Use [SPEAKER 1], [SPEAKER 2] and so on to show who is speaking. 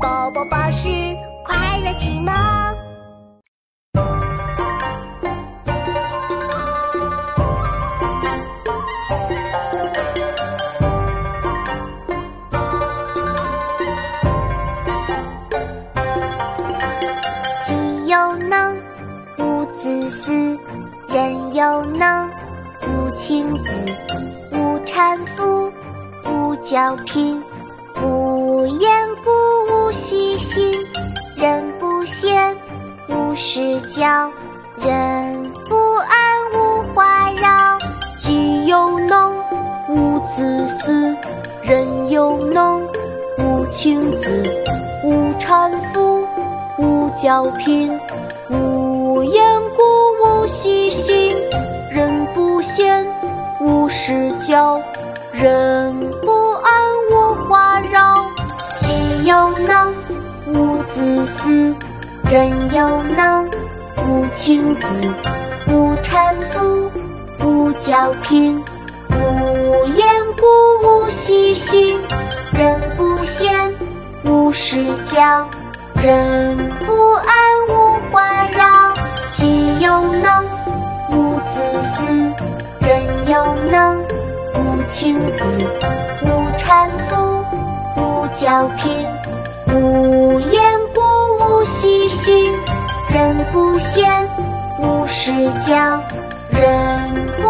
[SPEAKER 1] 宝宝巴士快乐启蒙。
[SPEAKER 2] 己有能，勿自私；人有能，勿轻訾。勿搀扶，勿骄贫。勿厌事搅；人不安，勿话扰。
[SPEAKER 3] 己有能，勿自私；人有能，勿轻訾。勿搀扶，勿骄贫。勿言故，勿细心；人不闲，勿事搅；人不安，勿话扰。
[SPEAKER 2] 人有能，勿轻訾。勿搀扶，勿骄贫。无言故，勿细心；人不闲，无事搅；人不安，勿话扰。己有能，无自私；人有能，勿轻訾。勿搀扶，勿骄贫。无不闲，勿事教；人。